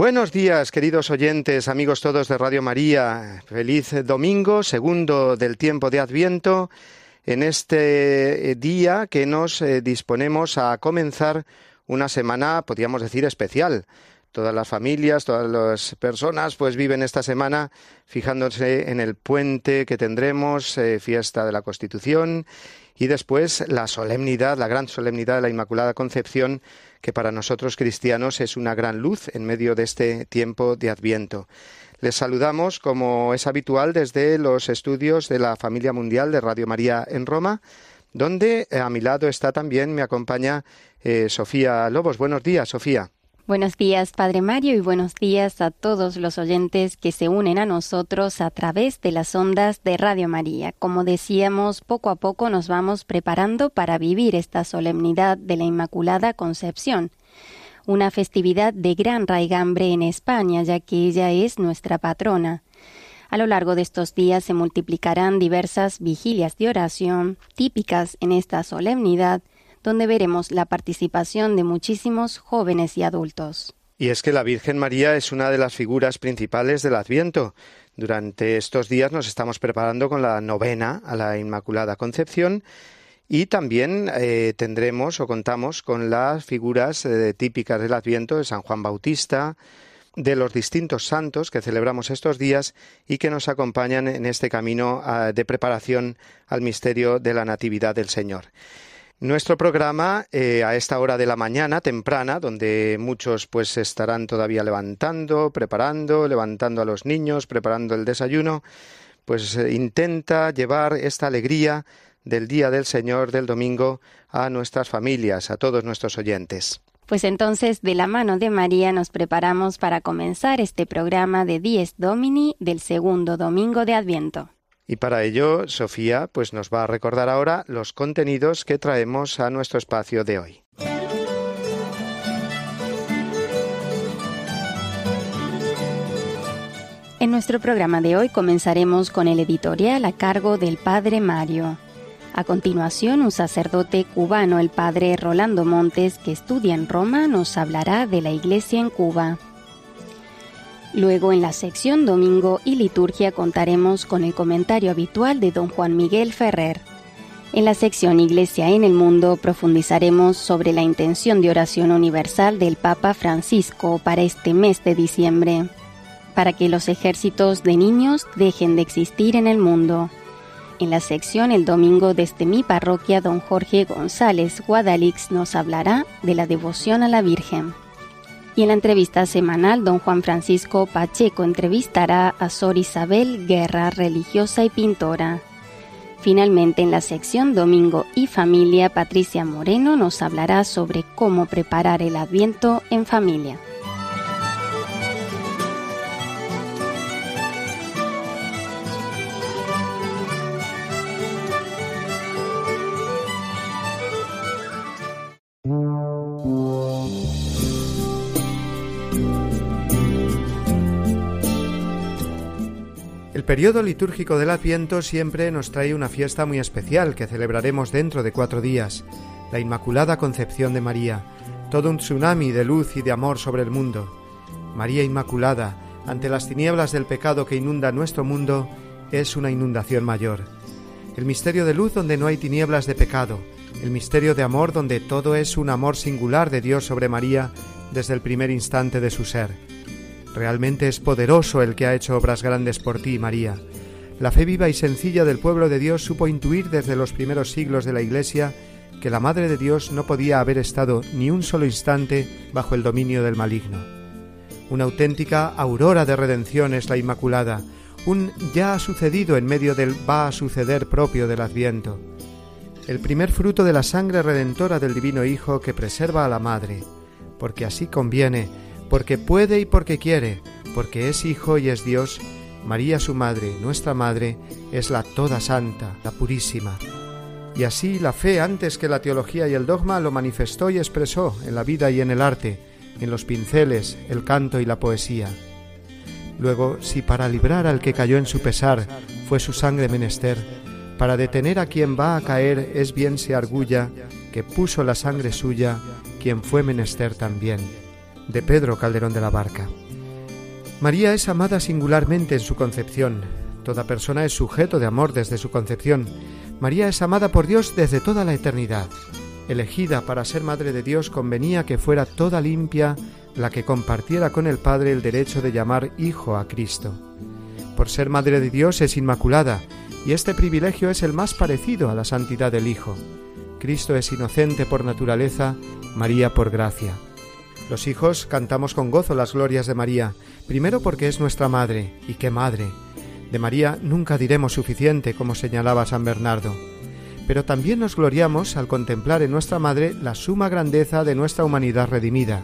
Buenos días, queridos oyentes, amigos todos de Radio María. Feliz domingo, segundo del tiempo de Adviento, en este eh, día que nos eh, disponemos a comenzar una semana, podríamos decir, especial. Todas las familias, todas las personas, pues viven esta semana fijándose en el puente que tendremos, eh, fiesta de la Constitución, y después la solemnidad, la gran solemnidad de la Inmaculada Concepción, que para nosotros cristianos es una gran luz en medio de este tiempo de Adviento. Les saludamos, como es habitual, desde los estudios de la Familia Mundial de Radio María en Roma, donde eh, a mi lado está también, me acompaña eh, Sofía Lobos. Buenos días, Sofía. Buenos días, Padre Mario, y buenos días a todos los oyentes que se unen a nosotros a través de las ondas de Radio María. Como decíamos, poco a poco nos vamos preparando para vivir esta solemnidad de la Inmaculada Concepción, una festividad de gran raigambre en España, ya que ella es nuestra patrona. A lo largo de estos días se multiplicarán diversas vigilias de oración típicas en esta solemnidad, donde veremos la participación de muchísimos jóvenes y adultos. Y es que la Virgen María es una de las figuras principales del Adviento. Durante estos días nos estamos preparando con la novena a la Inmaculada Concepción y también eh, tendremos o contamos con las figuras eh, típicas del Adviento de San Juan Bautista, de los distintos santos que celebramos estos días y que nos acompañan en este camino ah, de preparación al misterio de la Natividad del Señor. Nuestro programa eh, a esta hora de la mañana temprana, donde muchos pues estarán todavía levantando, preparando, levantando a los niños, preparando el desayuno, pues eh, intenta llevar esta alegría del día del Señor del domingo a nuestras familias, a todos nuestros oyentes. Pues entonces, de la mano de María nos preparamos para comenzar este programa de Dies Domini del segundo domingo de Adviento. Y para ello, Sofía pues nos va a recordar ahora los contenidos que traemos a nuestro espacio de hoy. En nuestro programa de hoy comenzaremos con el editorial a cargo del Padre Mario. A continuación, un sacerdote cubano, el Padre Rolando Montes, que estudia en Roma, nos hablará de la Iglesia en Cuba. Luego en la sección Domingo y Liturgia contaremos con el comentario habitual de don Juan Miguel Ferrer. En la sección Iglesia en el Mundo profundizaremos sobre la intención de oración universal del Papa Francisco para este mes de diciembre, para que los ejércitos de niños dejen de existir en el mundo. En la sección El Domingo desde mi parroquia, don Jorge González Guadalix nos hablará de la devoción a la Virgen. Y en la entrevista semanal, don Juan Francisco Pacheco entrevistará a Sor Isabel Guerra, religiosa y pintora. Finalmente, en la sección Domingo y Familia, Patricia Moreno nos hablará sobre cómo preparar el Adviento en familia. Periodo litúrgico del Adviento siempre nos trae una fiesta muy especial que celebraremos dentro de cuatro días, la Inmaculada Concepción de María, todo un tsunami de luz y de amor sobre el mundo. María Inmaculada, ante las tinieblas del pecado que inunda nuestro mundo, es una inundación mayor. El misterio de luz donde no hay tinieblas de pecado, el misterio de amor donde todo es un amor singular de Dios sobre María desde el primer instante de su ser Realmente es poderoso el que ha hecho obras grandes por ti, María. La fe viva y sencilla del pueblo de Dios supo intuir desde los primeros siglos de la Iglesia que la Madre de Dios no podía haber estado ni un solo instante bajo el dominio del maligno. Una auténtica aurora de redención es la Inmaculada, un ya ha sucedido en medio del va a suceder propio del Adviento. el primer fruto de la sangre redentora del Divino Hijo que preserva a la Madre, porque así conviene, porque puede y porque quiere, porque es Hijo y es Dios, María su Madre, nuestra Madre, es la toda santa, la purísima. Y así la fe antes que la teología y el dogma lo manifestó y expresó en la vida y en el arte, en los pinceles, el canto y la poesía. Luego, si para librar al que cayó en su pesar fue su sangre menester, para detener a quien va a caer es bien se argulla que puso la sangre suya quien fue menester también. De Pedro Calderón de la Barca. María es amada singularmente en su concepción. Toda persona es sujeto de amor desde su concepción. María es amada por Dios desde toda la eternidad. Elegida para ser Madre de Dios convenía que fuera toda limpia la que compartiera con el Padre el derecho de llamar Hijo a Cristo. Por ser Madre de Dios es inmaculada, y este privilegio es el más parecido a la santidad del Hijo. Cristo es inocente por naturaleza, María por gracia. Los hijos cantamos con gozo las glorias de María, primero porque es nuestra madre, y qué madre. De María nunca diremos suficiente, como señalaba San Bernardo. Pero también nos gloriamos al contemplar en nuestra madre la suma grandeza de nuestra humanidad redimida.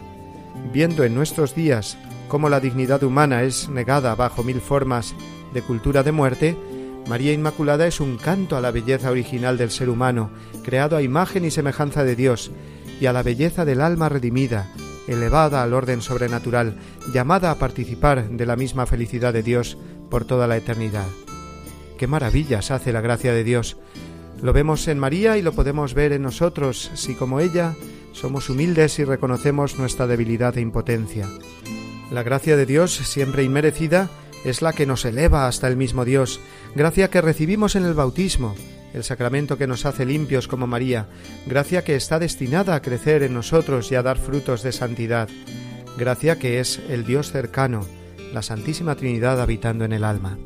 Viendo en nuestros días cómo la dignidad humana es negada bajo mil formas de cultura de muerte, María Inmaculada es un canto a la belleza original del ser humano, creado a imagen y semejanza de Dios, y a la belleza del alma redimida, elevada al orden sobrenatural, llamada a participar de la misma felicidad de Dios por toda la eternidad. Qué maravillas hace la gracia de Dios. Lo vemos en María y lo podemos ver en nosotros, si como ella somos humildes y reconocemos nuestra debilidad e impotencia. La gracia de Dios, siempre inmerecida, es la que nos eleva hasta el mismo Dios, gracia que recibimos en el bautismo, el sacramento que nos hace limpios como María, gracia que está destinada a crecer en nosotros y a dar frutos de santidad, gracia que es el Dios cercano, la Santísima Trinidad habitando en el alma.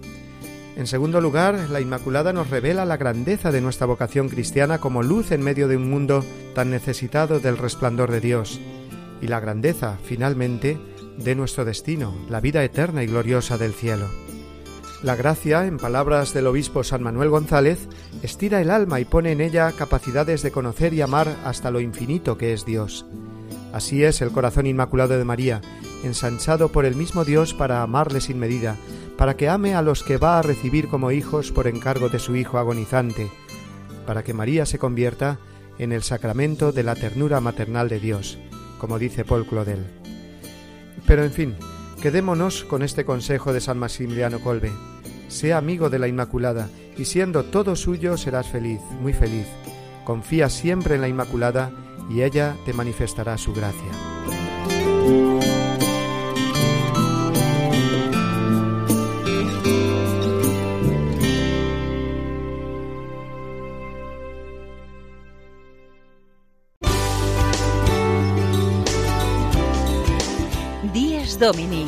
En segundo lugar, la Inmaculada nos revela la grandeza de nuestra vocación cristiana como luz en medio de un mundo tan necesitado del resplandor de Dios, y la grandeza, finalmente, de nuestro destino, la vida eterna y gloriosa del cielo. La gracia, en palabras del obispo San Manuel González, estira el alma y pone en ella capacidades de conocer y amar hasta lo infinito que es Dios. Así es el corazón inmaculado de María, ensanchado por el mismo Dios para amarle sin medida, para que ame a los que va a recibir como hijos por encargo de su Hijo agonizante, para que María se convierta en el sacramento de la ternura maternal de Dios, como dice Paul Claudel. Pero en fin, quedémonos con este consejo de San Maximiliano Colbe. Sea amigo de la Inmaculada y siendo todo suyo serás feliz, muy feliz. Confía siempre en la Inmaculada y ella te manifestará su gracia. Domini,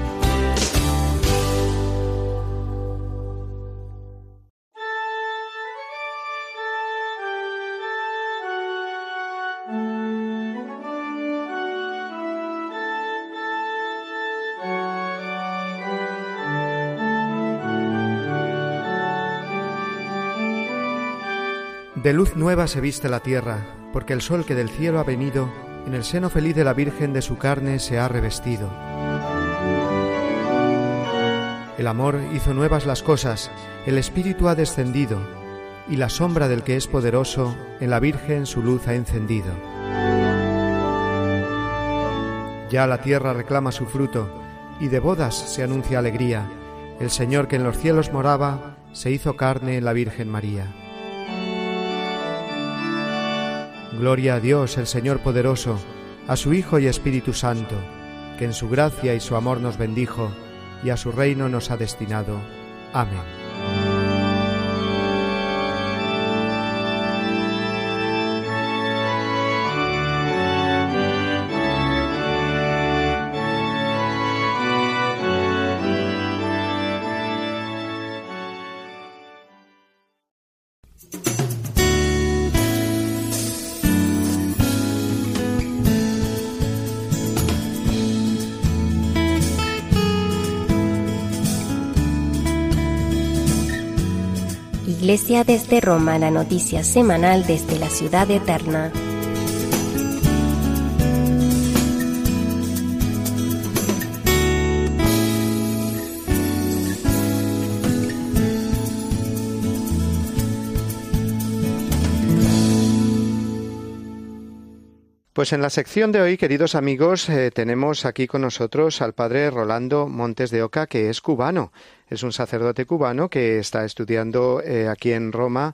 De luz nueva se viste la tierra, porque el sol que del cielo ha venido, en el seno feliz de la Virgen de su carne se ha revestido. El amor hizo nuevas las cosas, el Espíritu ha descendido, y la sombra del que es poderoso en la Virgen su luz ha encendido. Ya la tierra reclama su fruto, y de bodas se anuncia alegría. El Señor que en los cielos moraba, se hizo carne en la Virgen María. Gloria a Dios, el Señor poderoso, a su Hijo y Espíritu Santo, que en su gracia y su amor nos bendijo y a su reino nos ha destinado. Amén. Desde Roma, la noticia semanal desde la ciudad eterna. Pues en la sección de hoy, queridos amigos, eh, tenemos aquí con nosotros al padre Rolando Montes de Oca, que es cubano. Es un sacerdote cubano que está estudiando eh, aquí en Roma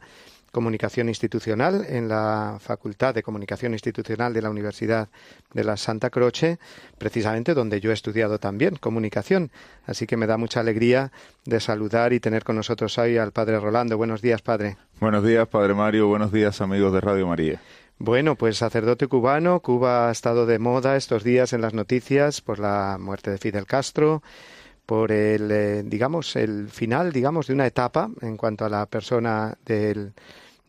comunicación institucional en la Facultad de Comunicación Institucional de la Universidad de la Santa Croce, precisamente donde yo he estudiado también comunicación. Así que me da mucha alegría de saludar y tener con nosotros hoy al padre Rolando. Buenos días, padre. Buenos días, padre Mario. Buenos días, amigos de Radio María. Bueno, pues sacerdote cubano, Cuba ha estado de moda estos días en las noticias por la muerte de Fidel Castro, por el, eh, digamos, el final, digamos, de una etapa en cuanto a la persona del,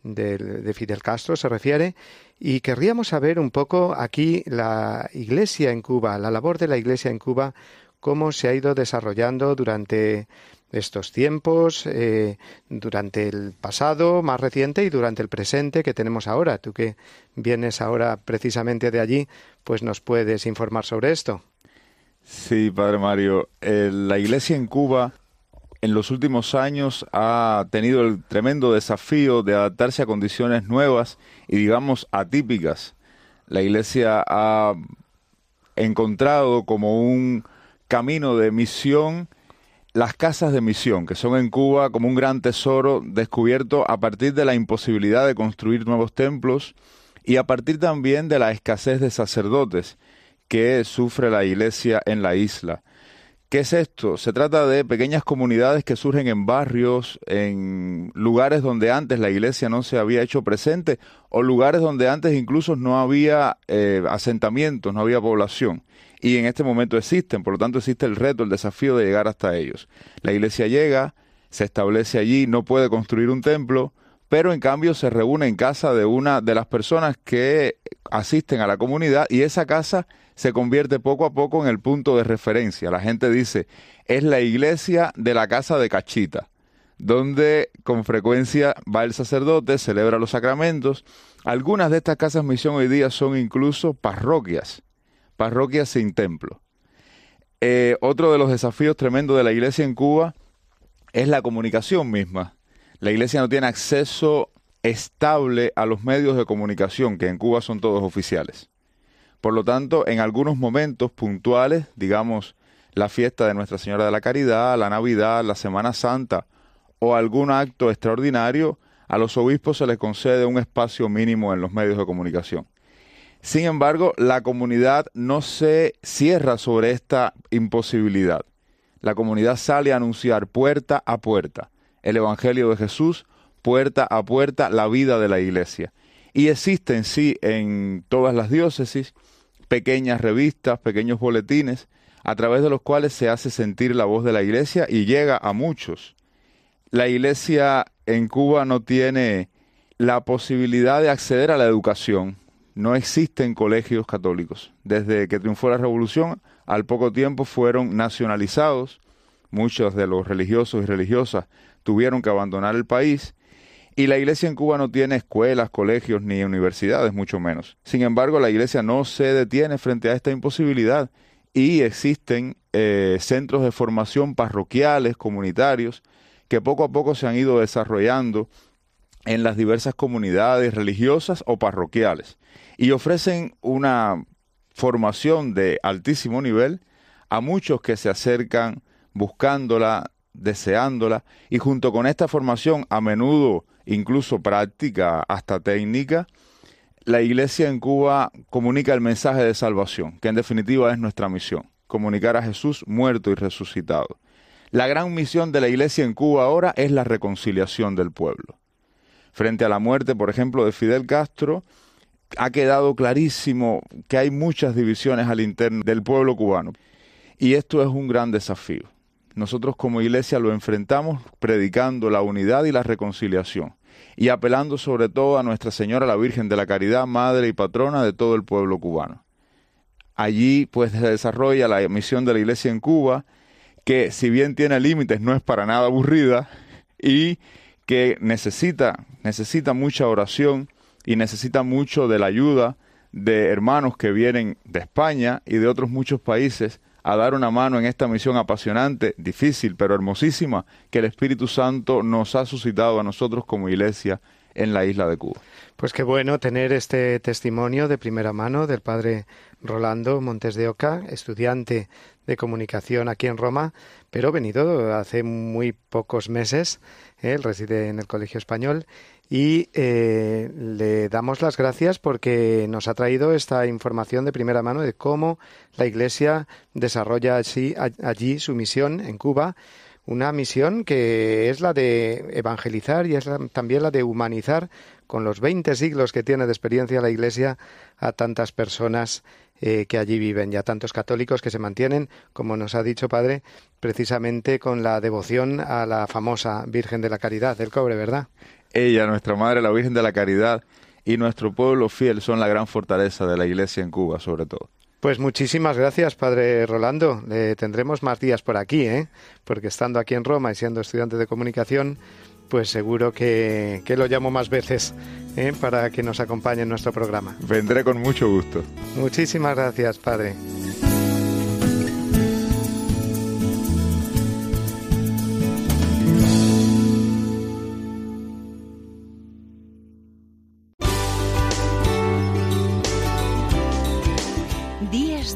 del, de Fidel Castro se refiere, y querríamos saber un poco aquí la Iglesia en Cuba, la labor de la Iglesia en Cuba, cómo se ha ido desarrollando durante estos tiempos, eh, durante el pasado más reciente y durante el presente que tenemos ahora. Tú que vienes ahora precisamente de allí, pues nos puedes informar sobre esto. Sí, Padre Mario. Eh, la Iglesia en Cuba en los últimos años ha tenido el tremendo desafío de adaptarse a condiciones nuevas y digamos atípicas. La Iglesia ha encontrado como un camino de misión las casas de misión, que son en Cuba como un gran tesoro descubierto a partir de la imposibilidad de construir nuevos templos y a partir también de la escasez de sacerdotes que sufre la iglesia en la isla. ¿Qué es esto? Se trata de pequeñas comunidades que surgen en barrios, en lugares donde antes la iglesia no se había hecho presente o lugares donde antes incluso no había eh, asentamientos, no había población y en este momento existen, por lo tanto existe el reto, el desafío de llegar hasta ellos. La iglesia llega, se establece allí, no puede construir un templo, pero en cambio se reúne en casa de una de las personas que asisten a la comunidad y esa casa se convierte poco a poco en el punto de referencia. La gente dice, es la iglesia de la casa de Cachita, donde con frecuencia va el sacerdote, celebra los sacramentos. Algunas de estas casas misión hoy día son incluso parroquias parroquias sin templo. Eh, otro de los desafíos tremendos de la iglesia en Cuba es la comunicación misma. La iglesia no tiene acceso estable a los medios de comunicación, que en Cuba son todos oficiales. Por lo tanto, en algunos momentos puntuales, digamos la fiesta de Nuestra Señora de la Caridad, la Navidad, la Semana Santa o algún acto extraordinario, a los obispos se les concede un espacio mínimo en los medios de comunicación. Sin embargo, la comunidad no se cierra sobre esta imposibilidad. La comunidad sale a anunciar puerta a puerta el Evangelio de Jesús, puerta a puerta la vida de la iglesia. Y existen, sí, en todas las diócesis, pequeñas revistas, pequeños boletines, a través de los cuales se hace sentir la voz de la iglesia y llega a muchos. La iglesia en Cuba no tiene la posibilidad de acceder a la educación, no existen colegios católicos. Desde que triunfó la revolución, al poco tiempo fueron nacionalizados. Muchos de los religiosos y religiosas tuvieron que abandonar el país. Y la iglesia en Cuba no tiene escuelas, colegios ni universidades, mucho menos. Sin embargo, la iglesia no se detiene frente a esta imposibilidad y existen eh, centros de formación parroquiales, comunitarios, que poco a poco se han ido desarrollando en las diversas comunidades religiosas o parroquiales y ofrecen una formación de altísimo nivel a muchos que se acercan buscándola, deseándola y junto con esta formación a menudo incluso práctica hasta técnica, la iglesia en Cuba comunica el mensaje de salvación, que en definitiva es nuestra misión, comunicar a Jesús muerto y resucitado. La gran misión de la iglesia en Cuba ahora es la reconciliación del pueblo. Frente a la muerte, por ejemplo, de Fidel Castro, ha quedado clarísimo que hay muchas divisiones al interno del pueblo cubano. Y esto es un gran desafío. Nosotros como iglesia lo enfrentamos predicando la unidad y la reconciliación y apelando sobre todo a Nuestra Señora la Virgen de la Caridad, madre y patrona de todo el pueblo cubano. Allí pues se desarrolla la misión de la iglesia en Cuba, que si bien tiene límites no es para nada aburrida y que necesita, necesita mucha oración y necesita mucho de la ayuda de hermanos que vienen de España y de otros muchos países a dar una mano en esta misión apasionante, difícil, pero hermosísima, que el Espíritu Santo nos ha suscitado a nosotros como iglesia en la isla de Cuba. Pues qué bueno tener este testimonio de primera mano del padre Rolando Montes de Oca, estudiante de comunicación aquí en Roma, pero venido hace muy pocos meses. Él reside en el Colegio Español y eh, le damos las gracias porque nos ha traído esta información de primera mano de cómo la Iglesia desarrolla allí, allí su misión en Cuba, una misión que es la de evangelizar y es también la de humanizar con los 20 siglos que tiene de experiencia la Iglesia a tantas personas eh, que allí viven y a tantos católicos que se mantienen, como nos ha dicho Padre, precisamente con la devoción a la famosa Virgen de la Caridad del Cobre, ¿verdad? Ella, nuestra Madre, la Virgen de la Caridad, y nuestro pueblo fiel son la gran fortaleza de la Iglesia en Cuba, sobre todo. Pues muchísimas gracias, Padre Rolando. Le tendremos más días por aquí, ¿eh? Porque estando aquí en Roma y siendo estudiante de comunicación, pues seguro que, que lo llamo más veces ¿eh? para que nos acompañe en nuestro programa. Vendré con mucho gusto. Muchísimas gracias, Padre.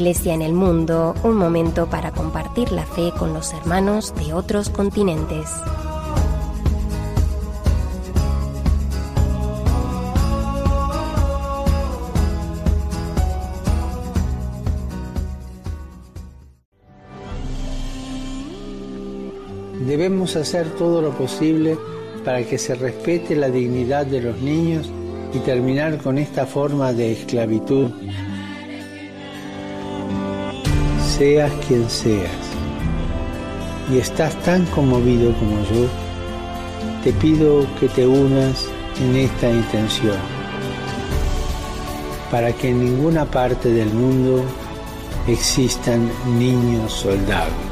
Iglesia en el Mundo, un momento para compartir la fe con los hermanos de otros continentes. Debemos hacer todo lo posible para que se respete la dignidad de los niños y terminar con esta forma de esclavitud seas quien seas y estás tan conmovido como yo, te pido que te unas en esta intención, para que en ninguna parte del mundo existan niños soldados.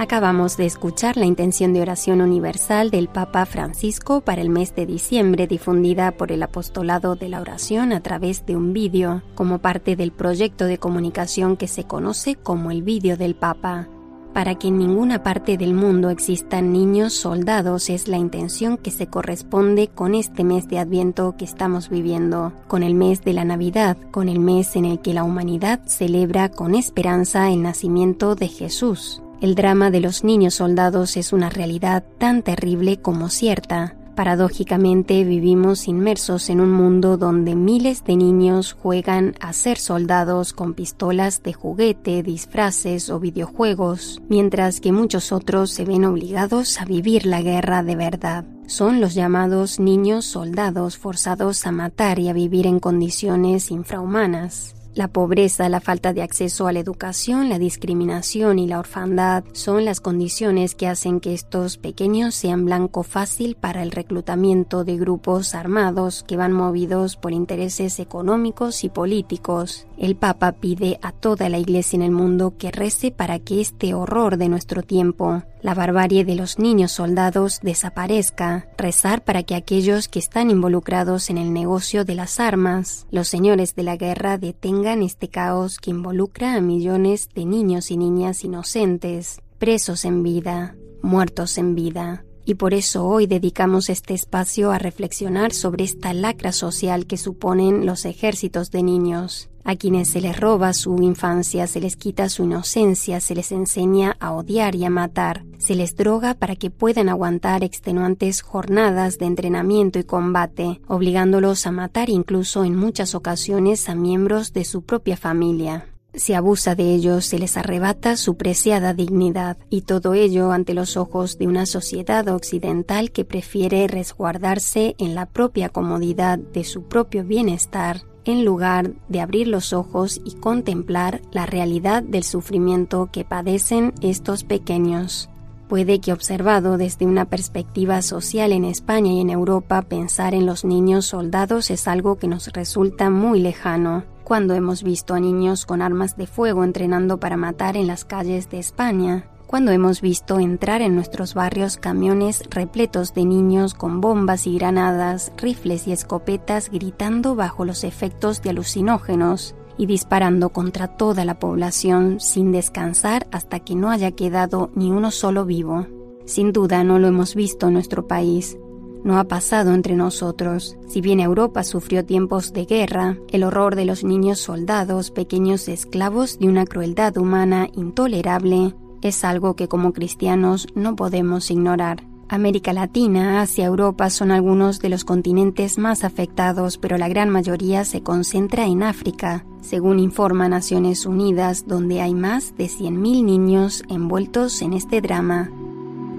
Acabamos de escuchar la intención de oración universal del Papa Francisco para el mes de diciembre difundida por el Apostolado de la Oración a través de un vídeo, como parte del proyecto de comunicación que se conoce como el vídeo del Papa. Para que en ninguna parte del mundo existan niños soldados es la intención que se corresponde con este mes de Adviento que estamos viviendo, con el mes de la Navidad, con el mes en el que la humanidad celebra con esperanza el nacimiento de Jesús. El drama de los niños soldados es una realidad tan terrible como cierta. Paradójicamente vivimos inmersos en un mundo donde miles de niños juegan a ser soldados con pistolas de juguete, disfraces o videojuegos, mientras que muchos otros se ven obligados a vivir la guerra de verdad. Son los llamados niños soldados forzados a matar y a vivir en condiciones infrahumanas. La pobreza, la falta de acceso a la educación, la discriminación y la orfandad son las condiciones que hacen que estos pequeños sean blanco fácil para el reclutamiento de grupos armados que van movidos por intereses económicos y políticos. El Papa pide a toda la Iglesia en el mundo que rece para que este horror de nuestro tiempo, la barbarie de los niños soldados desaparezca, rezar para que aquellos que están involucrados en el negocio de las armas, los señores de la guerra detengan este caos que involucra a millones de niños y niñas inocentes, presos en vida, muertos en vida. Y por eso hoy dedicamos este espacio a reflexionar sobre esta lacra social que suponen los ejércitos de niños A quienes se les roba su infancia, se les quita su inocencia, se les enseña a odiar y a matar, se les droga para que puedan aguantar extenuantes jornadas de entrenamiento y combate, obligándolos a matar incluso en muchas ocasiones a miembros de su propia familia. Se abusa de ellos, se les arrebata su preciada dignidad, y todo ello ante los ojos de una sociedad occidental que prefiere resguardarse en la propia comodidad de su propio bienestar en lugar de abrir los ojos y contemplar la realidad del sufrimiento que padecen estos pequeños. Puede que observado desde una perspectiva social en España y en Europa, pensar en los niños soldados es algo que nos resulta muy lejano, cuando hemos visto a niños con armas de fuego entrenando para matar en las calles de España, cuando hemos visto entrar en nuestros barrios camiones repletos de niños con bombas y granadas, rifles y escopetas gritando bajo los efectos de alucinógenos y disparando contra toda la población sin descansar hasta que no haya quedado ni uno solo vivo. Sin duda no lo hemos visto en nuestro país. No ha pasado entre nosotros. Si bien Europa sufrió tiempos de guerra, el horror de los niños soldados, pequeños esclavos de una crueldad humana intolerable, es algo que como cristianos no podemos ignorar. América Latina, Asia, Europa son algunos de los continentes más afectados, pero la gran mayoría se concentra en África, según informa Naciones Unidas, donde hay más de 100.000 niños envueltos en este drama.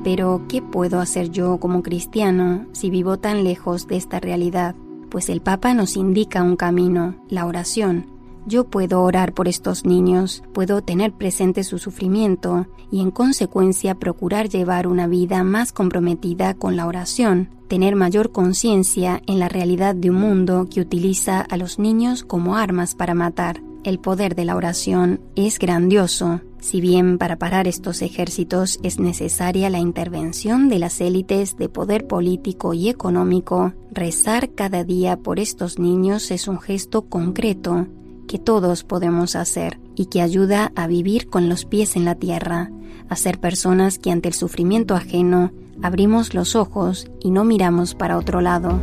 Pero, ¿qué puedo hacer yo como cristiano si vivo tan lejos de esta realidad? Pues el Papa nos indica un camino, la oración, yo puedo orar por estos niños, puedo tener presente su sufrimiento y en consecuencia procurar llevar una vida más comprometida con la oración, tener mayor conciencia en la realidad de un mundo que utiliza a los niños como armas para matar. El poder de la oración es grandioso, si bien para parar estos ejércitos es necesaria la intervención de las élites de poder político y económico, rezar cada día por estos niños es un gesto concreto que todos podemos hacer y que ayuda a vivir con los pies en la tierra, a ser personas que ante el sufrimiento ajeno abrimos los ojos y no miramos para otro lado.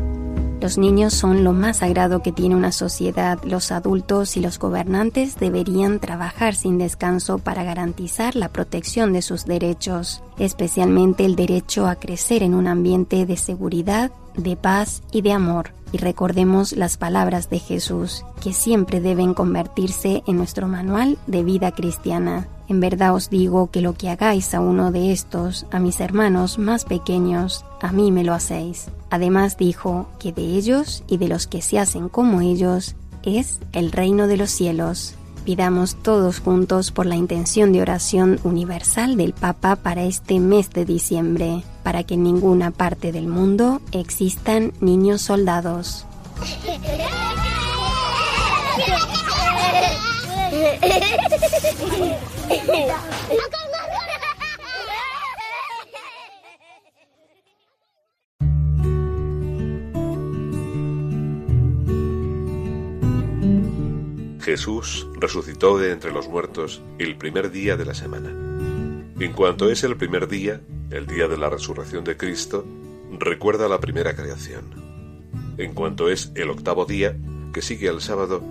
Los niños son lo más sagrado que tiene una sociedad. Los adultos y los gobernantes deberían trabajar sin descanso para garantizar la protección de sus derechos, especialmente el derecho a crecer en un ambiente de seguridad, de paz y de amor y recordemos las palabras de Jesús, que siempre deben convertirse en nuestro manual de vida cristiana. En verdad os digo que lo que hagáis a uno de estos, a mis hermanos más pequeños, a mí me lo hacéis. Además dijo que de ellos y de los que se hacen como ellos es el reino de los cielos. Pidamos todos juntos por la intención de oración universal del Papa para este mes de diciembre, para que en ninguna parte del mundo existan niños soldados. Jesús resucitó de entre los muertos el primer día de la semana. En cuanto es el primer día, el día de la resurrección de Cristo, recuerda la primera creación. En cuanto es el octavo día, que sigue al sábado,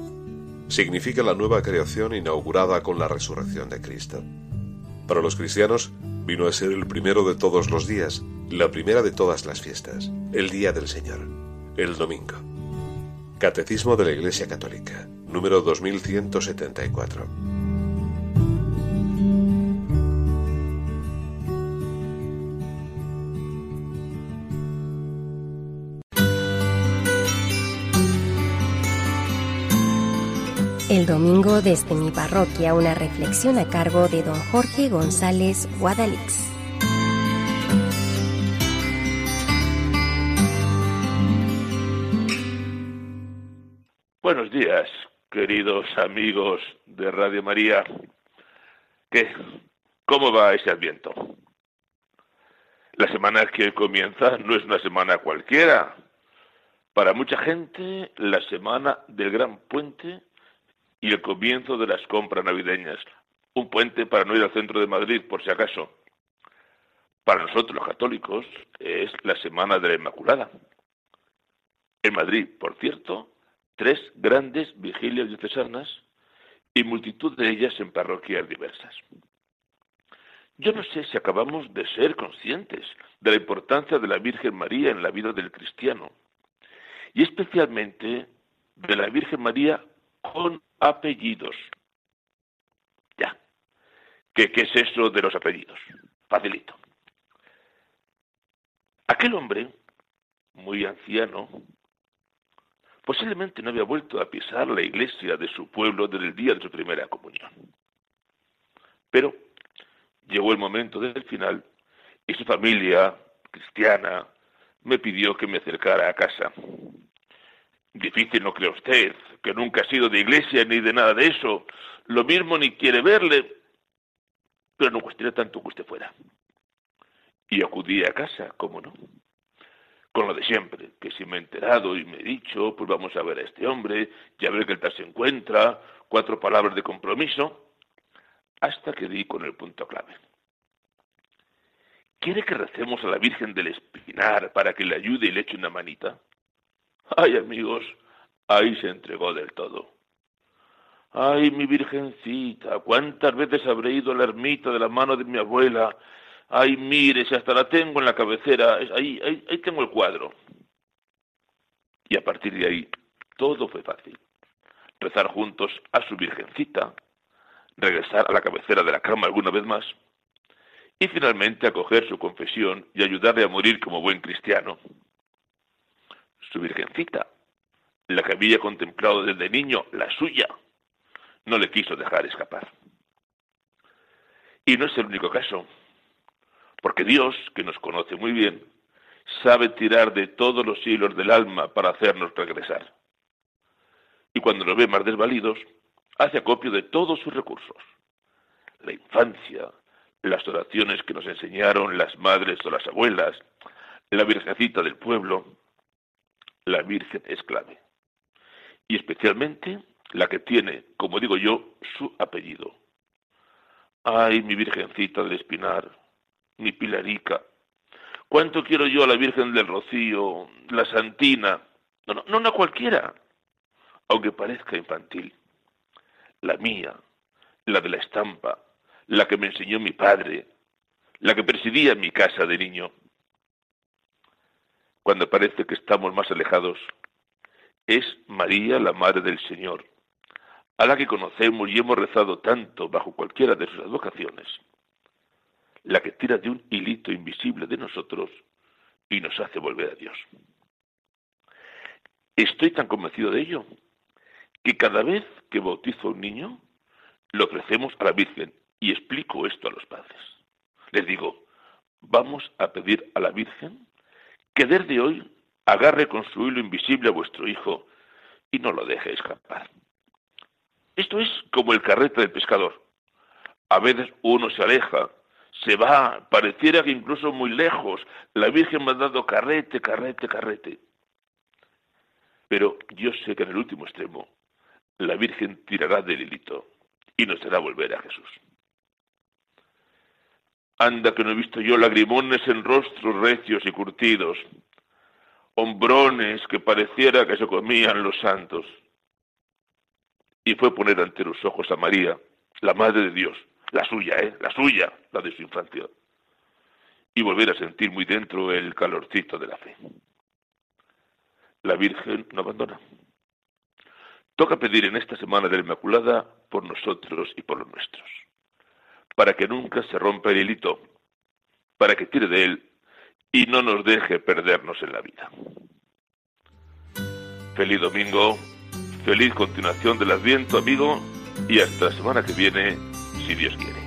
significa la nueva creación inaugurada con la resurrección de Cristo. Para los cristianos vino a ser el primero de todos los días, la primera de todas las fiestas, el día del Señor, el domingo. Catecismo de la Iglesia Católica, número 2174. Domingo desde mi parroquia una reflexión a cargo de don Jorge González Guadalix. Buenos días, queridos amigos de Radio María. ¿Qué? ¿Cómo va ese adviento? La semana que comienza no es una semana cualquiera. Para mucha gente, la semana del gran puente y el comienzo de las compras navideñas. Un puente para no ir al centro de Madrid, por si acaso. Para nosotros los católicos es la semana de la Inmaculada. En Madrid, por cierto, tres grandes vigilias diocesanas y multitud de ellas en parroquias diversas. Yo no sé si acabamos de ser conscientes de la importancia de la Virgen María en la vida del cristiano, y especialmente de la Virgen María con apellidos. Ya. ¿Qué, es eso de los apellidos? Facilito. Aquel hombre, muy anciano, posiblemente no había vuelto a pisar la iglesia de su pueblo desde el día de su primera comunión. Pero llegó el momento del final y su familia cristiana me pidió que me acercara a casa. Difícil, no cree usted, que nunca ha sido de iglesia ni de nada de eso. Lo mismo ni quiere verle, pero no cuestiona tanto que usted fuera. Y acudí a casa, ¿cómo no? Con lo de siempre, que si me he enterado y me he dicho, pues vamos a ver a este hombre, ya ver que el tal se encuentra, cuatro palabras de compromiso, hasta que di con el punto clave. ¿Quiere que recemos a la Virgen del Espinar para que le ayude y le eche una manita? Ay, amigos, ahí se entregó del todo. Ay, mi virgencita, cuántas veces habré ido a la ermita de la mano de mi abuela. Ay, mire, si hasta la tengo en la cabecera, ahí, ahí, ahí tengo el cuadro. Y a partir de ahí, todo fue fácil. Rezar juntos a su virgencita, regresar a la cabecera de la cama alguna vez más, y finalmente acoger su confesión y ayudarle a morir como buen cristiano. Su virgencita, la que había contemplado desde niño, la suya, no le quiso dejar escapar. Y no es el único caso, porque Dios, que nos conoce muy bien, sabe tirar de todos los hilos del alma para hacernos regresar. Y cuando nos ve más desvalidos, hace acopio de todos sus recursos. La infancia, las oraciones que nos enseñaron las madres o las abuelas, la virgencita del pueblo, la Virgen es clave. Y especialmente la que tiene, como digo yo, su apellido. Ay, mi Virgencita del Espinar, mi Pilarica. ¿Cuánto quiero yo a la Virgen del Rocío, la Santina? No, no, no una cualquiera, aunque parezca infantil. La mía, la de la estampa, la que me enseñó mi padre, la que presidía mi casa de niño. Cuando parece que estamos más alejados, es María, la Madre del Señor, a la que conocemos y hemos rezado tanto bajo cualquiera de sus advocaciones, la que tira de un hilito invisible de nosotros y nos hace volver a Dios. Estoy tan convencido de ello que cada vez que bautizo a un niño, lo ofrecemos a la Virgen y explico esto a los padres. Les digo, vamos a pedir a la Virgen que desde hoy agarre con su hilo invisible a vuestro hijo y no lo deje escapar. Esto es como el carrete del pescador. A veces uno se aleja, se va, pareciera que incluso muy lejos. La Virgen me ha dado carrete, carrete, carrete. Pero yo sé que en el último extremo la Virgen tirará del hilito y nos hará volver a Jesús. Anda que no he visto yo lagrimones en rostros recios y curtidos, hombrones que pareciera que se comían los santos. Y fue poner ante los ojos a María, la Madre de Dios, la suya, ¿eh? La suya, la de su infancia. Y volver a sentir muy dentro el calorcito de la fe. La Virgen no abandona. Toca pedir en esta semana de la Inmaculada por nosotros y por los nuestros para que nunca se rompa el hilito, para que tire de él y no nos deje perdernos en la vida. Feliz domingo, feliz continuación del Adviento, amigo, y hasta la semana que viene, si Dios quiere.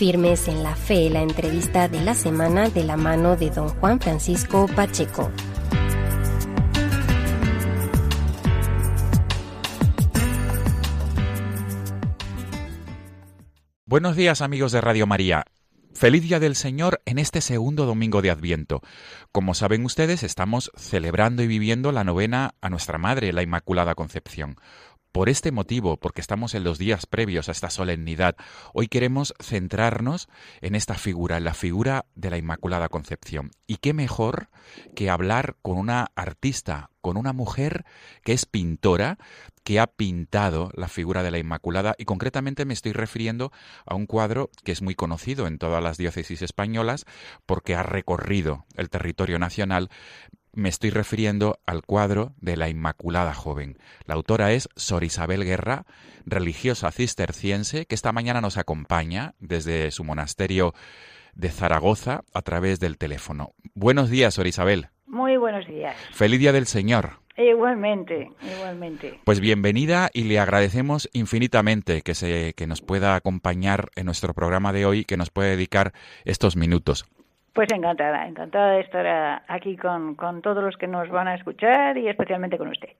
Firmes en la Fe, la entrevista de la semana de la mano de don Juan Francisco Pacheco. Buenos días amigos de Radio María. Feliz Día del Señor en este segundo domingo de Adviento. Como saben ustedes, estamos celebrando y viviendo la novena a nuestra Madre, la Inmaculada Concepción. Por este motivo, porque estamos en los días previos a esta solemnidad, hoy queremos centrarnos en esta figura, en la figura de la Inmaculada Concepción. Y qué mejor que hablar con una artista, con una mujer que es pintora, que ha pintado la figura de la Inmaculada y concretamente me estoy refiriendo a un cuadro que es muy conocido en todas las diócesis españolas porque ha recorrido el territorio nacional me estoy refiriendo al cuadro de la Inmaculada Joven. La autora es Sor Isabel Guerra, religiosa cisterciense, que esta mañana nos acompaña desde su monasterio de Zaragoza a través del teléfono. Buenos días, Sor Isabel. Muy buenos días. Feliz Día del Señor. Igualmente, igualmente. Pues bienvenida y le agradecemos infinitamente que, se, que nos pueda acompañar en nuestro programa de hoy, que nos pueda dedicar estos minutos. Pues encantada, encantada de estar aquí con, todos los que nos van a escuchar y especialmente con usted.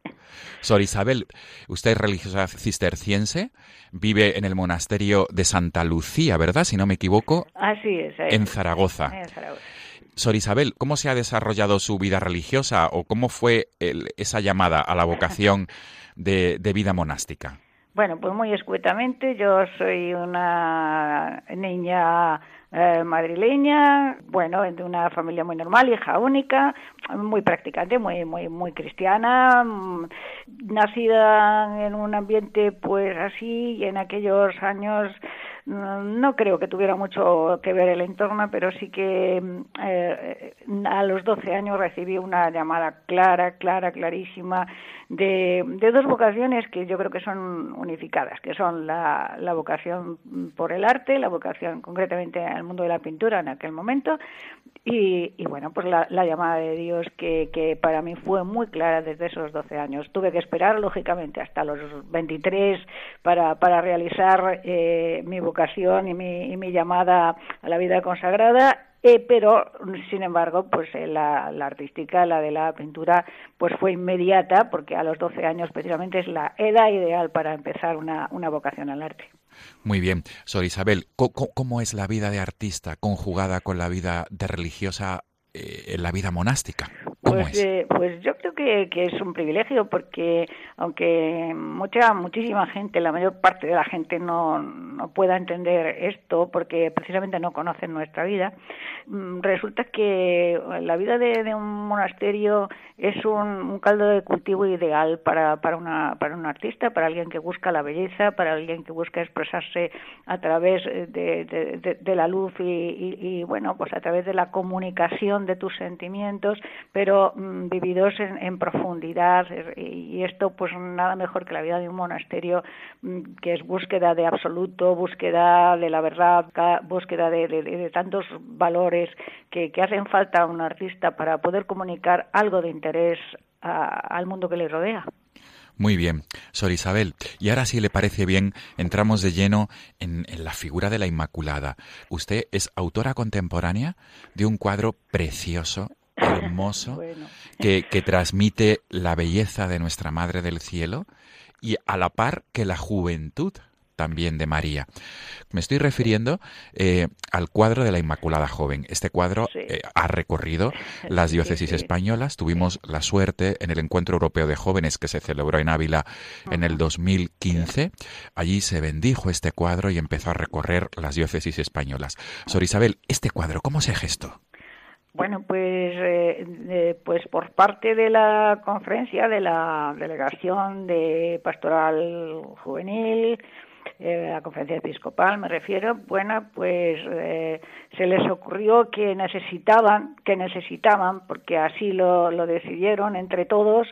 Sor Isabel, usted es religiosa cisterciense, vive en el monasterio de Santa Lucía, ¿verdad? Si no me equivoco. Así es. En Zaragoza. En Zaragoza. Sor Isabel, ¿cómo se ha desarrollado su vida religiosa o cómo fue esa llamada a la vocación de, de vida monástica? Bueno, pues muy escuetamente, yo soy una niña eh, madrileña, bueno, de una familia muy normal, hija única, muy practicante, muy muy muy cristiana, mm, nacida en un ambiente pues así y en aquellos años mm, no creo que tuviera mucho que ver el entorno, pero sí que mm, eh, a los 12 años recibí una llamada clara, clara, clarísima de, dos vocaciones que yo creo que son unificadas, que son la, la vocación por el arte, la vocación concretamente al mundo de la pintura en aquel momento, y, y bueno, pues la, la, llamada de Dios que, que para mí fue muy clara desde esos 12 años. Tuve que esperar, lógicamente, hasta los 23 para, para realizar eh, mi vocación y mi, y mi llamada a la vida consagrada eh, pero, sin embargo, pues eh, la, artística, la de la pintura, pues fue inmediata, porque a los 12 años precisamente es la edad ideal para empezar una, una vocación al arte. Muy bien. Sor Isabel, ¿cómo, ¿cómo, es la vida de artista conjugada con la vida de religiosa eh, en la vida monástica? Pues, eh, pues yo creo que, que, es un privilegio porque aunque mucha muchísima gente, la mayor parte de la gente no, no pueda entender esto porque precisamente no conocen nuestra vida, mm, resulta que la vida de, de un monasterio es un, un, caldo de cultivo ideal para, para, una, para un artista, para alguien que busca la belleza, para alguien que busca expresarse a través de, de, de la luz y, y, y, bueno, pues a través de la comunicación de tus sentimientos, pero mm, vividos en, en, profundidad y esto pues nada mejor que la vida de un monasterio mm, que es búsqueda de absoluto, búsqueda de la verdad, búsqueda de, de, tantos valores que, hacen falta a un artista para poder comunicar algo de interés a, al mundo que le rodea. Muy bien, Sor Isabel. Y ahora, si le parece bien, entramos de lleno en, en, la figura de la Inmaculada. Usted es autora contemporánea de un cuadro precioso hermoso que, que transmite la belleza de nuestra Madre del Cielo y a la par que la juventud también de María. Me estoy refiriendo eh, al cuadro de la Inmaculada Joven. Este cuadro sí. eh, ha recorrido las diócesis sí, sí. españolas. Tuvimos la suerte en el Encuentro Europeo de Jóvenes que se celebró en Ávila en el 2015. Allí se bendijo este cuadro y empezó a recorrer las diócesis españolas. Sor Isabel, este cuadro, ¿cómo se gestó? Bueno, pues, eh, eh, pues por parte de la conferencia de la delegación de pastoral juvenil, eh, la conferencia episcopal me refiero, bueno, pues eh, se les ocurrió que necesitaban, que necesitaban, porque así lo, lo decidieron entre todos,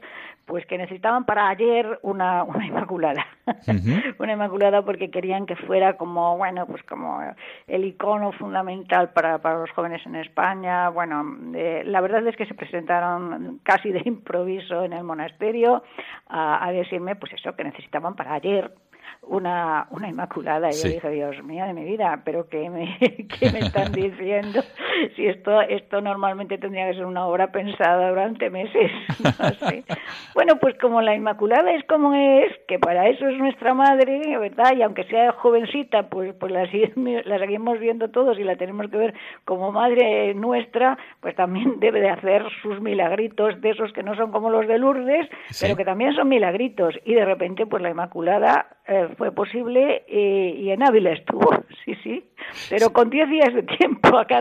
pues que necesitaban para ayer una, una inmaculada, uh -huh. una inmaculada porque querían que fuera como, bueno, pues como el icono fundamental para, para los jóvenes en España. Bueno, eh, la verdad es que se presentaron casi de improviso en el monasterio a, a decirme, pues eso, que necesitaban para ayer una, una inmaculada. Y yo dije, Dios mío de mi vida, pero ¿qué me, qué me están diciendo? Si esto, esto normalmente tendría que ser una obra pensada durante meses. No sé. Bueno, pues como la Inmaculada es como es, que para eso es nuestra madre, ¿verdad? Y aunque sea jovencita, pues, pues la, la seguimos viendo todos y la tenemos que ver como madre nuestra, pues también debe de hacer sus milagritos de esos que no son como los de Lourdes, pero que también son milagritos. Y de repente, pues la Inmaculada eh, fue posible y en Ávila estuvo, sí, sí, pero con 10 días de tiempo acá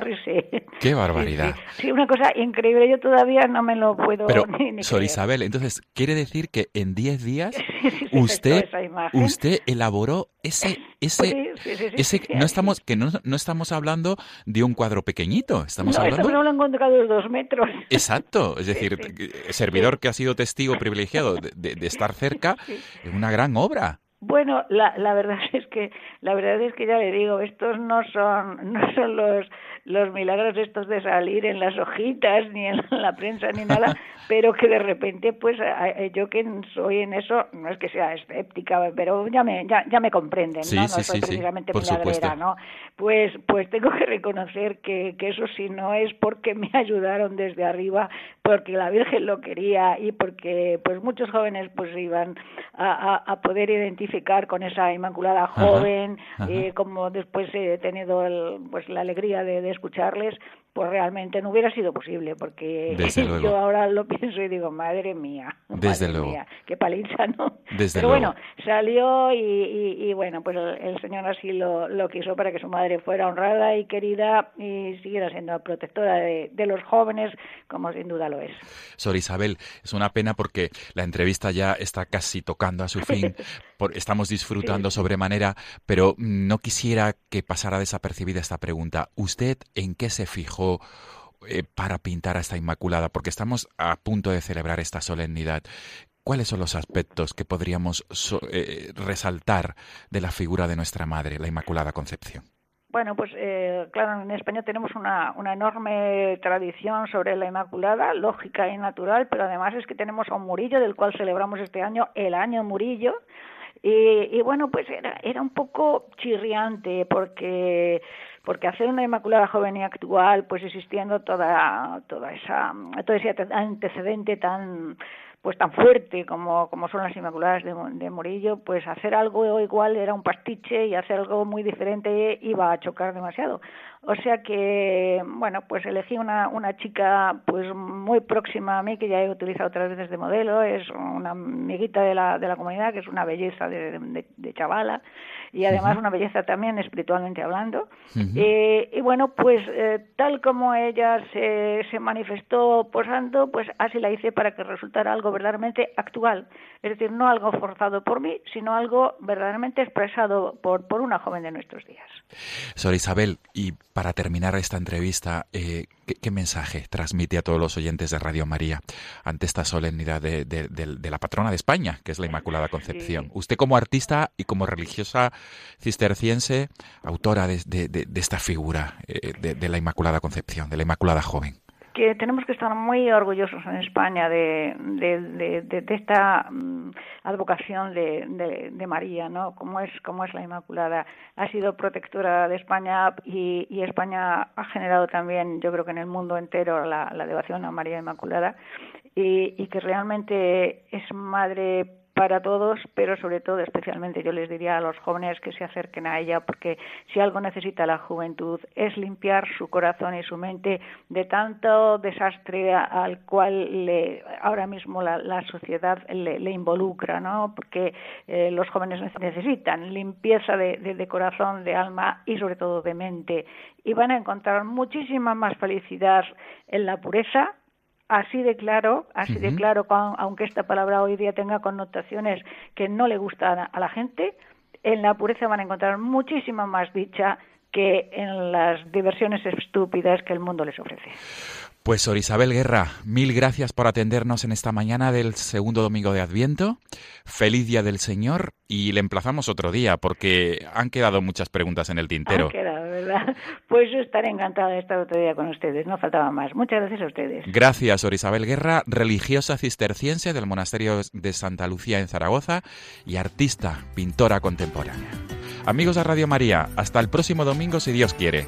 ¡Qué barbaridad! Sí, una cosa increíble, yo todavía no me lo puedo pero, ni, Sor Isabel, entonces, ¿quiere decir que en 10 días usted, usted elaboró ese... ese, ese no estamos que no, no, estamos hablando de un cuadro pequeñito, estamos no, hablando... Lo han encontrado dos metros. Exacto, es decir, servidor que ha sido testigo privilegiado de, de estar cerca, es una gran obra. Bueno, la, la verdad es que la verdad es que ya le digo, estos no son no son los los milagros estos de salir en las hojitas ni en la prensa ni nada, pero que de repente pues yo que soy en eso no es que sea escéptica, pero ya me ya, ya me comprenden, ¿no? no soy precisamente milagrera, ¿no? Pues pues tengo que reconocer que que eso sí no es porque me ayudaron desde arriba, porque la Virgen lo quería y porque pues muchos jóvenes pues iban a, a poder identificar con esa Inmaculada joven, eh, como después he tenido pues la alegría de, escucharles, pues realmente no hubiera sido posible, porque yo ahora lo pienso y digo, madre mía, Desde madre luego. mía, qué paliza, ¿no? Desde Pero bueno, salió y, bueno, pues el, Señor así lo, lo, quiso para que su madre fuera honrada y querida y siguiera siendo protectora de, de los jóvenes, como sin duda lo es. Sor Isabel, es una pena porque la entrevista ya está casi tocando a su fin, estamos disfrutando sobremanera, pero no quisiera que pasara desapercibida esta pregunta. ¿Usted en qué se fijó? Eh, para pintar a esta Inmaculada, porque estamos a punto de celebrar esta solemnidad. ¿Cuáles son los aspectos que podríamos eh, resaltar de la figura de nuestra Madre, la Inmaculada Concepción? Bueno, pues eh, claro, en España tenemos una, enorme tradición sobre la Inmaculada, lógica y natural, pero además es que tenemos a un Murillo, del cual celebramos este año el Año Murillo, y, bueno, pues era un poco chirriante porque porque hacer una Inmaculada joven y actual, pues existiendo toda toda esa todo ese antecedente tan pues tan fuerte como, como son las Inmaculadas de, de Murillo, pues hacer algo igual era un pastiche y hacer algo muy diferente iba a chocar demasiado. O sea que, bueno, pues elegí una, una chica pues muy próxima a mí, que ya he utilizado otras veces de modelo, es una amiguita de la, de la comunidad, que es una belleza de, de, chavala. Y además una belleza también espiritualmente hablando. Eh, y bueno, pues eh, tal como ella se, se manifestó posando, pues así la hice para que resultara algo verdaderamente actual, es decir, no algo forzado por mí, sino algo verdaderamente expresado por, por una joven de nuestros días. Sor Isabel, y para terminar esta entrevista, eh, ¿qué, mensaje transmite a todos los oyentes de Radio María ante esta solemnidad de, la patrona de España, que es la Inmaculada Concepción? Usted como artista y como religiosa cisterciense, autora de, esta figura eh, de la Inmaculada Concepción, de la Inmaculada Joven que tenemos que estar muy orgullosos en España de, de, esta mm, advocación de, María, ¿no? Como es, como es la Inmaculada. Ha sido protectora de España y, España ha generado también, yo creo que en el mundo entero, la, la devoción a María Inmaculada y que realmente es madre para todos, pero sobre todo, especialmente yo les diría a los jóvenes que se acerquen a ella, porque si algo necesita la juventud es limpiar su corazón y su mente de tanto desastre al cual le, ahora mismo la, sociedad le, involucra, ¿no? Porque eh, los jóvenes necesitan limpieza de, de corazón, de alma y sobre todo de mente, y van a encontrar muchísima más felicidad en la pureza así de claro, así de claro, aunque esta palabra hoy día tenga connotaciones que no le gustan a la gente, en la pureza van a encontrar muchísima más dicha que en las diversiones estúpidas que el mundo les ofrece. Pues Sor Isabel Guerra, mil gracias por atendernos en esta mañana del segundo domingo de Adviento. Feliz Día del Señor y le emplazamos otro día porque han quedado muchas preguntas en el tintero. Han quedado, Pues yo estaré encantada de estar otro día con ustedes, no faltaba más. Muchas gracias a ustedes. Gracias, Orisabel Guerra, religiosa cisterciense del monasterio de Santa Lucía en Zaragoza y artista, pintora contemporánea. Amigos de Radio María, hasta el próximo domingo si Dios quiere.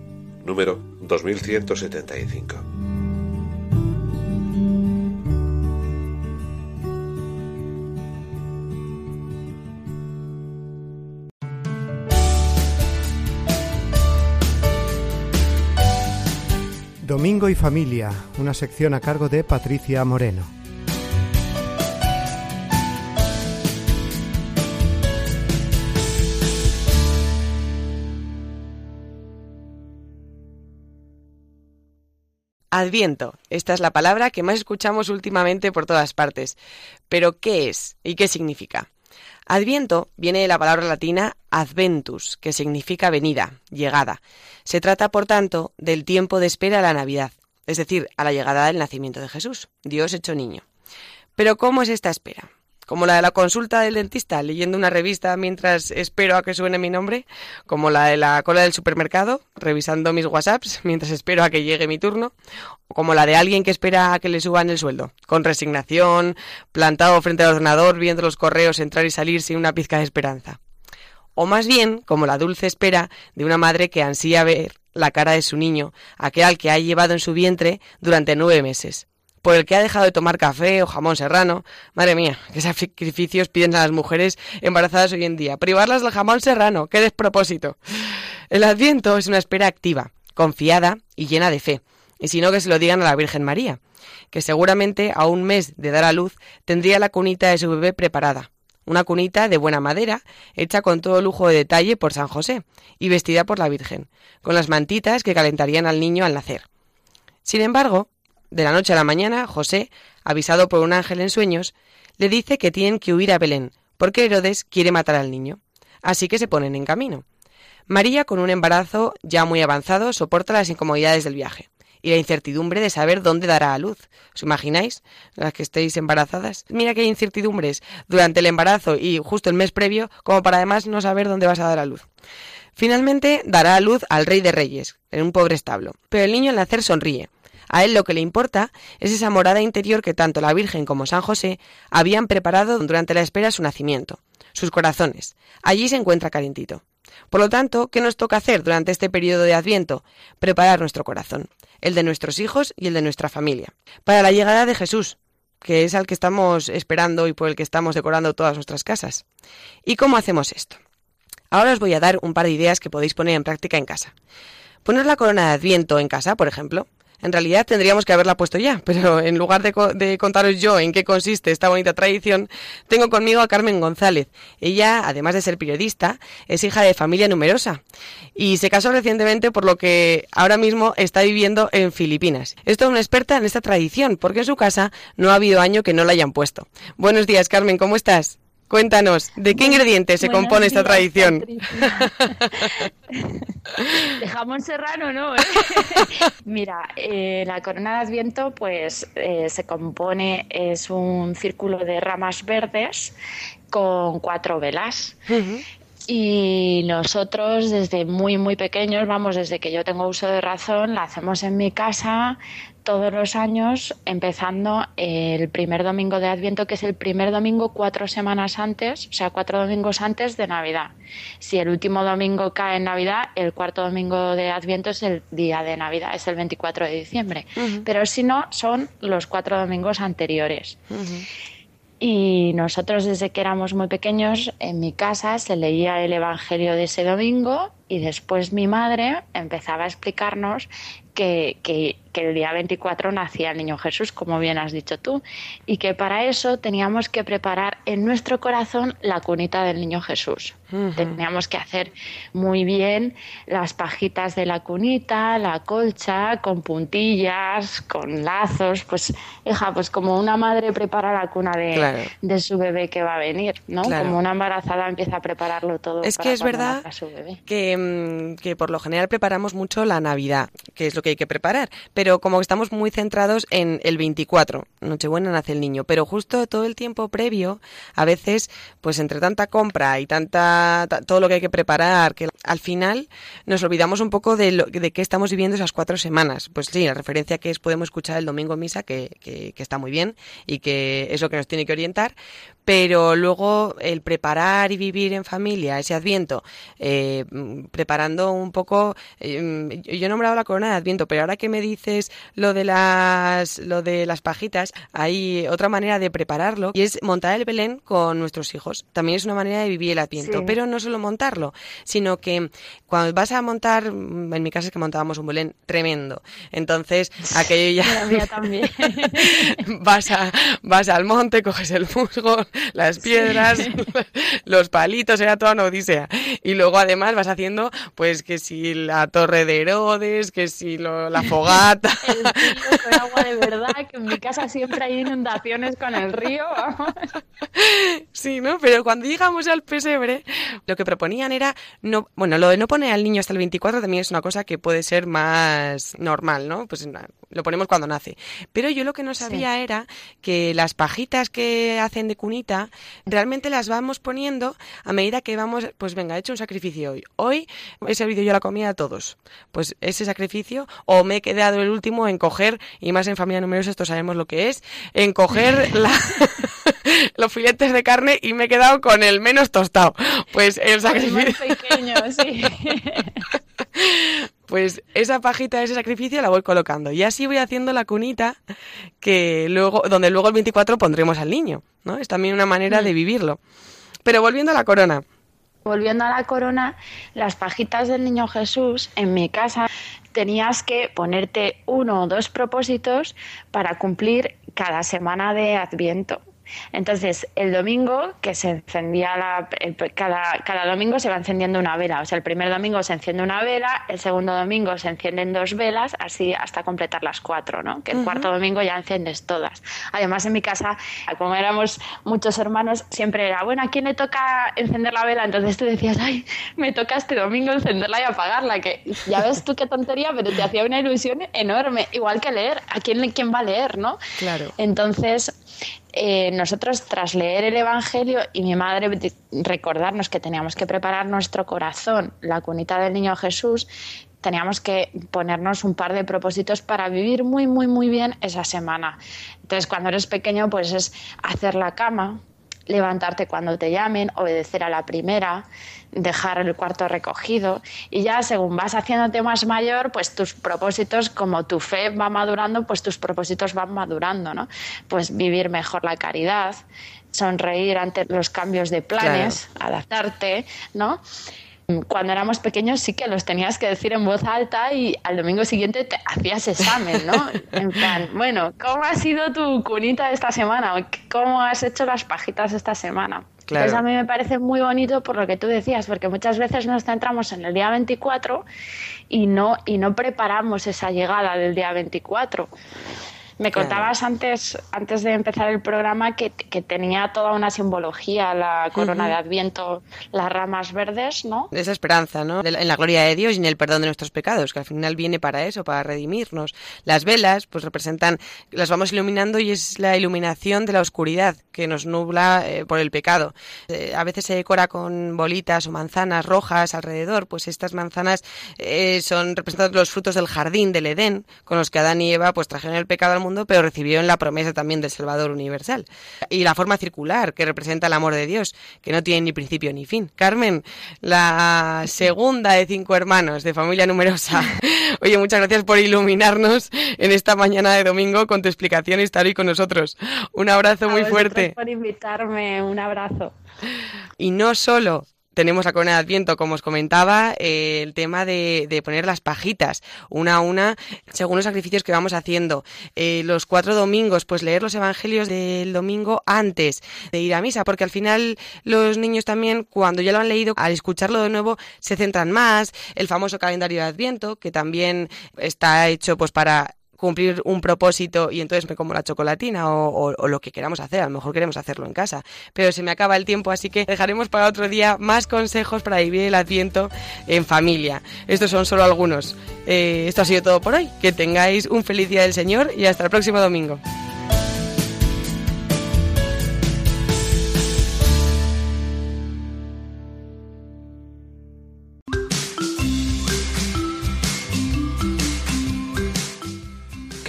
número 2175. Domingo y Familia, una sección a cargo de Patricia Moreno. Adviento. Esta es la palabra que más escuchamos últimamente por todas partes. Pero, ¿qué es y qué significa? Adviento viene de la palabra latina adventus, que significa venida, llegada. Se trata, por tanto, del tiempo de espera a la Navidad, es decir, a la llegada del nacimiento de Jesús, Dios hecho niño. Pero, ¿cómo es esta espera? Como la de la consulta del dentista leyendo una revista mientras espero a que suene mi nombre, como la de la cola del supermercado revisando mis WhatsApps mientras espero a que llegue mi turno, o como la de alguien que espera a que le suban el sueldo, con resignación, plantado frente al ordenador viendo los correos entrar y salir sin una pizca de esperanza. O más bien, como la dulce espera de una madre que ansía ver la cara de su niño, aquel al que ha llevado en su vientre durante nueve meses por el que ha dejado de tomar café o jamón serrano. Madre mía, qué sacrificios piden a las mujeres embarazadas hoy en día. Privarlas del jamón serrano, qué despropósito. El adviento es una espera activa, confiada y llena de fe. Y si no, que se lo digan a la Virgen María, que seguramente a un mes de dar a luz tendría la cunita de su bebé preparada. Una cunita de buena madera, hecha con todo lujo de detalle por San José y vestida por la Virgen, con las mantitas que calentarían al niño al nacer. Sin embargo, de la noche a la mañana, José, avisado por un ángel en sueños, le dice que tienen que huir a Belén, porque Herodes quiere matar al niño. Así que se ponen en camino. María, con un embarazo ya muy avanzado, soporta las incomodidades del viaje y la incertidumbre de saber dónde dará a luz. ¿Os imagináis? Las que estéis embarazadas. Mira hay incertidumbres durante el embarazo y justo el mes previo, como para además no saber dónde vas a dar a luz. Finalmente dará a luz al rey de reyes, en un pobre establo. Pero el niño al nacer sonríe a él lo que le importa es esa morada interior que tanto la Virgen como San José habían preparado durante la espera de su nacimiento, sus corazones. Allí se encuentra calentito. Por lo tanto, ¿qué nos toca hacer durante este periodo de Adviento? Preparar nuestro corazón, el de nuestros hijos y el de nuestra familia, para la llegada de Jesús, que es al que estamos esperando y por el que estamos decorando todas nuestras casas. ¿Y cómo hacemos esto? Ahora os voy a dar un par de ideas que podéis poner en práctica en casa. Poner la corona de Adviento en casa, por ejemplo, en realidad tendríamos que haberla puesto ya, pero en lugar de, contaros yo en qué consiste esta bonita tradición, tengo conmigo a Carmen González. Ella, además de ser periodista, es hija de familia numerosa y se casó recientemente por lo que ahora mismo está viviendo en Filipinas. Es toda una experta en esta tradición, porque en su casa no ha habido año que no la hayan puesto. Buenos días, Carmen, ¿cómo estás? Cuéntanos, ¿de qué ingredientes se compone esta tradición? de jamón serrano, ¿no? Mira, eh, la corona de Adviento, pues eh, se compone, es un círculo de ramas verdes con cuatro velas. Y nosotros desde muy, muy pequeños, vamos, desde que yo tengo uso de razón, la hacemos en mi casa todos los años, empezando el primer domingo de Adviento, que es el primer domingo cuatro semanas antes, o sea, cuatro domingos antes de Navidad. Si el último domingo cae en Navidad, el cuarto domingo de Adviento es el día de Navidad, es el 24 de diciembre. Pero si no, son los cuatro domingos anteriores. Y nosotros desde que éramos muy pequeños, en mi casa se leía el Evangelio de ese domingo y después mi madre empezaba a explicarnos que, que, que, el día 24 nacía el niño Jesús, como bien has dicho tú, y que para eso teníamos que preparar en nuestro corazón la cunita del niño Jesús. Teníamos que hacer muy bien las pajitas de la cunita, la colcha, con puntillas, con lazos, pues, hija, pues como una madre prepara la cuna de, claro. de su bebé que va a venir, ¿no? Claro. Como una embarazada empieza a prepararlo todo. Es para que es verdad que, mm, que por lo general preparamos mucho la Navidad, que es lo que hay que preparar, pero como estamos muy centrados en el 24, Nochebuena nace el niño, pero justo todo el tiempo previo, a veces, pues entre tanta compra y tanta todo lo que hay que preparar, que al final nos olvidamos un poco de, lo, de qué estamos viviendo esas cuatro semanas. Pues sí, la referencia que es podemos escuchar el domingo misa, que, que, que está muy bien y que es lo que nos tiene que orientar, pero luego el preparar y vivir en familia ese Adviento, eh, preparando un poco, eh, yo he nombrado la corona de Adviento, pero ahora que me dices lo de las, lo de las pajitas, hay otra manera de prepararlo y es montar el Belén con nuestros hijos. También es una manera de vivir el Adviento, sí. pero no solo montarlo, sino que cuando vas a montar, en mi casa es que montábamos un Belén tremendo, entonces aquello ya la también. vas a, vas al monte, coges el musgo, las piedras, sí. los palitos, era toda una odisea. Y luego además vas haciendo, pues que si la torre de Herodes, que si lo, la fogata. el agua de verdad, que en mi casa siempre hay inundaciones con el río. sí, ¿no? Pero cuando llegamos al pesebre, lo que proponían era, no, bueno, lo de no poner al niño hasta el 24 también es una cosa que puede ser más normal, ¿no? Pues lo ponemos cuando nace. Pero yo lo que no sabía sí. era que las pajitas que hacen de cunita, realmente las vamos poniendo a medida que vamos, pues venga, he hecho un sacrificio hoy. Hoy he servido yo la comida a todos. Pues ese sacrificio, o me he quedado el último en coger, y más en familia numerosa, esto sabemos lo que es, en coger la, los filetes de carne y me he quedado con el menos tostado. Pues el sacrificio. El más pequeño, sí. pues esa pajita de ese sacrificio la voy colocando y así voy haciendo la cunita que luego donde luego el 24 pondremos al niño, ¿no? Es también una manera mm. de vivirlo. Pero volviendo a la corona. Volviendo a la corona, las pajitas del niño Jesús en mi casa tenías que ponerte uno o dos propósitos para cumplir cada semana de Adviento. Entonces, el domingo que se encendía la, el, cada, cada domingo se va encendiendo una vela. O sea, el primer domingo se enciende una vela, el segundo domingo se encienden dos velas, así hasta completar las cuatro, ¿no? Que el uh -huh. cuarto domingo ya enciendes todas. Además, en mi casa, como éramos muchos hermanos, siempre era, bueno, ¿a quién le toca encender la vela? Entonces tú decías, ay, me toca este domingo encenderla y apagarla, que ya ves tú qué tontería, pero te hacía una ilusión enorme. Igual que leer, ¿a quién, quién va a leer, no? Claro. Entonces, eh, nosotros tras leer el Evangelio y mi madre recordarnos que teníamos que preparar nuestro corazón, la cunita del niño Jesús, teníamos que ponernos un par de propósitos para vivir muy, muy, muy bien esa semana. Entonces, cuando eres pequeño, pues es hacer la cama, levantarte cuando te llamen, obedecer a la primera, dejar el cuarto recogido y ya según vas haciéndote más mayor, pues tus propósitos, como tu fe va madurando, pues tus propósitos van madurando, ¿no? Pues vivir mejor la caridad, sonreír ante los cambios de planes, claro. adaptarte, ¿no? Cuando éramos pequeños sí que los tenías que decir en voz alta y al domingo siguiente te hacías examen, ¿no? En plan, bueno, ¿cómo ha sido tu cunita esta semana? ¿Cómo has hecho las pajitas esta semana? Claro. Entonces a mí me parece muy bonito por lo que tú decías, porque muchas veces nos centramos en el día 24 y no, y no preparamos esa llegada del día 24. Me contabas claro. antes, antes de empezar el programa que, que, tenía toda una simbología, la corona uh -huh. de Adviento, las ramas verdes, ¿no? Esa esperanza, ¿no? En la gloria de Dios y en el perdón de nuestros pecados, que al final viene para eso, para redimirnos. Las velas, pues representan, las vamos iluminando y es la iluminación de la oscuridad que nos nubla eh, por el pecado. Eh, a veces se decora con bolitas o manzanas rojas alrededor, pues estas manzanas eh, son representadas los frutos del jardín del Edén, con los que Adán y Eva pues trajeron el pecado al mundo mundo, pero recibieron la promesa también del Salvador universal. Y la forma circular, que representa el amor de Dios, que no tiene ni principio ni fin. Carmen, la segunda de cinco hermanos de familia numerosa. Oye, muchas gracias por iluminarnos en esta mañana de domingo con tu explicación y estar hoy con nosotros. Un abrazo muy fuerte. por invitarme, un abrazo. Y no solo tenemos la corona de Adviento, como os comentaba, eh, el tema de, de, poner las pajitas una a una según los sacrificios que vamos haciendo. Eh, los cuatro domingos, pues leer los evangelios del domingo antes de ir a misa, porque al final los niños también, cuando ya lo han leído, al escucharlo de nuevo, se centran más. El famoso calendario de Adviento, que también está hecho pues para cumplir un propósito y entonces me como la chocolatina o, lo que queramos hacer. A lo mejor queremos hacerlo en casa. Pero se me acaba el tiempo, así que dejaremos para otro día más consejos para vivir el Adviento en familia. Estos son solo algunos. Eh, esto ha sido todo por hoy. Que tengáis un feliz día del Señor y hasta el próximo domingo.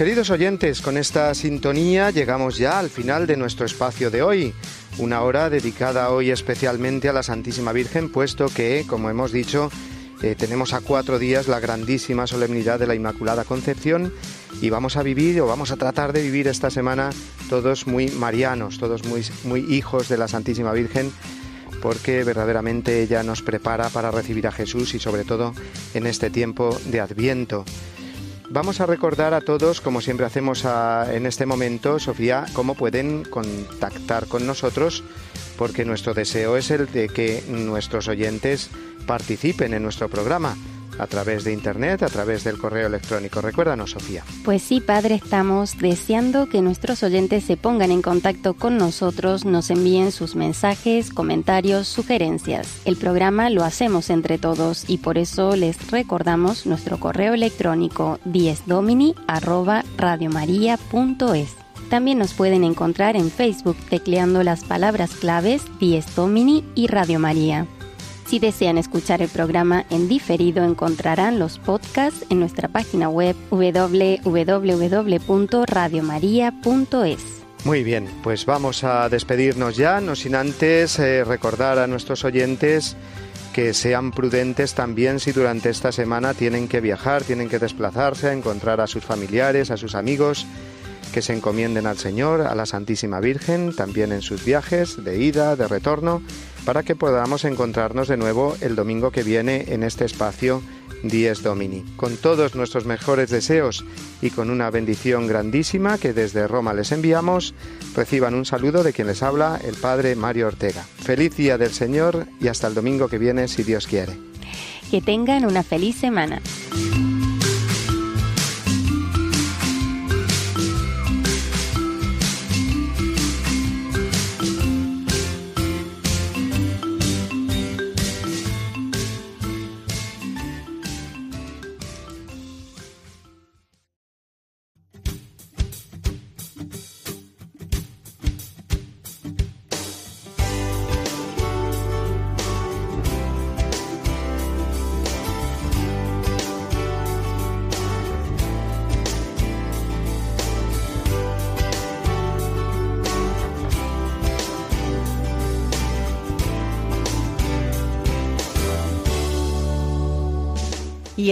Queridos oyentes, con esta sintonía llegamos ya al final de nuestro espacio de hoy, una hora dedicada hoy especialmente a la Santísima Virgen, puesto que, como hemos dicho, eh, tenemos a cuatro días la grandísima solemnidad de la Inmaculada Concepción y vamos a vivir o vamos a tratar de vivir esta semana todos muy marianos, todos muy, muy hijos de la Santísima Virgen porque verdaderamente ella nos prepara para recibir a Jesús y sobre todo en este tiempo de Adviento. Vamos a recordar a todos, como siempre hacemos en este momento, Sofía, cómo pueden contactar con nosotros, porque nuestro deseo es el de que nuestros oyentes participen en nuestro programa a través de Internet, a través del correo electrónico. Recuérdanos, Sofía. Pues sí, Padre, estamos deseando que nuestros oyentes se pongan en contacto con nosotros, nos envíen sus mensajes, comentarios, sugerencias. El programa lo hacemos entre todos y por eso les recordamos nuestro correo electrónico diesdomini@radiomaria.es. También nos pueden encontrar en Facebook tecleando las palabras claves Dies Domini y Radio María. Si desean escuchar el programa en diferido, encontrarán los podcasts en nuestra página web www.radiomaria.es. Muy bien, pues vamos a despedirnos ya, no sin antes eh, recordar a nuestros oyentes que sean prudentes también si durante esta semana tienen que viajar, tienen que desplazarse, a encontrar a sus familiares, a sus amigos, que se encomienden al Señor, a la Santísima Virgen, también en sus viajes de ida, de retorno, para que podamos encontrarnos de nuevo el domingo que viene en este espacio Dies Domini. Con todos nuestros mejores deseos y con una bendición grandísima que desde Roma les enviamos, reciban un saludo de quien les habla, el Padre Mario Ortega. Feliz día del Señor y hasta el domingo que viene, si Dios quiere. Que tengan una feliz semana.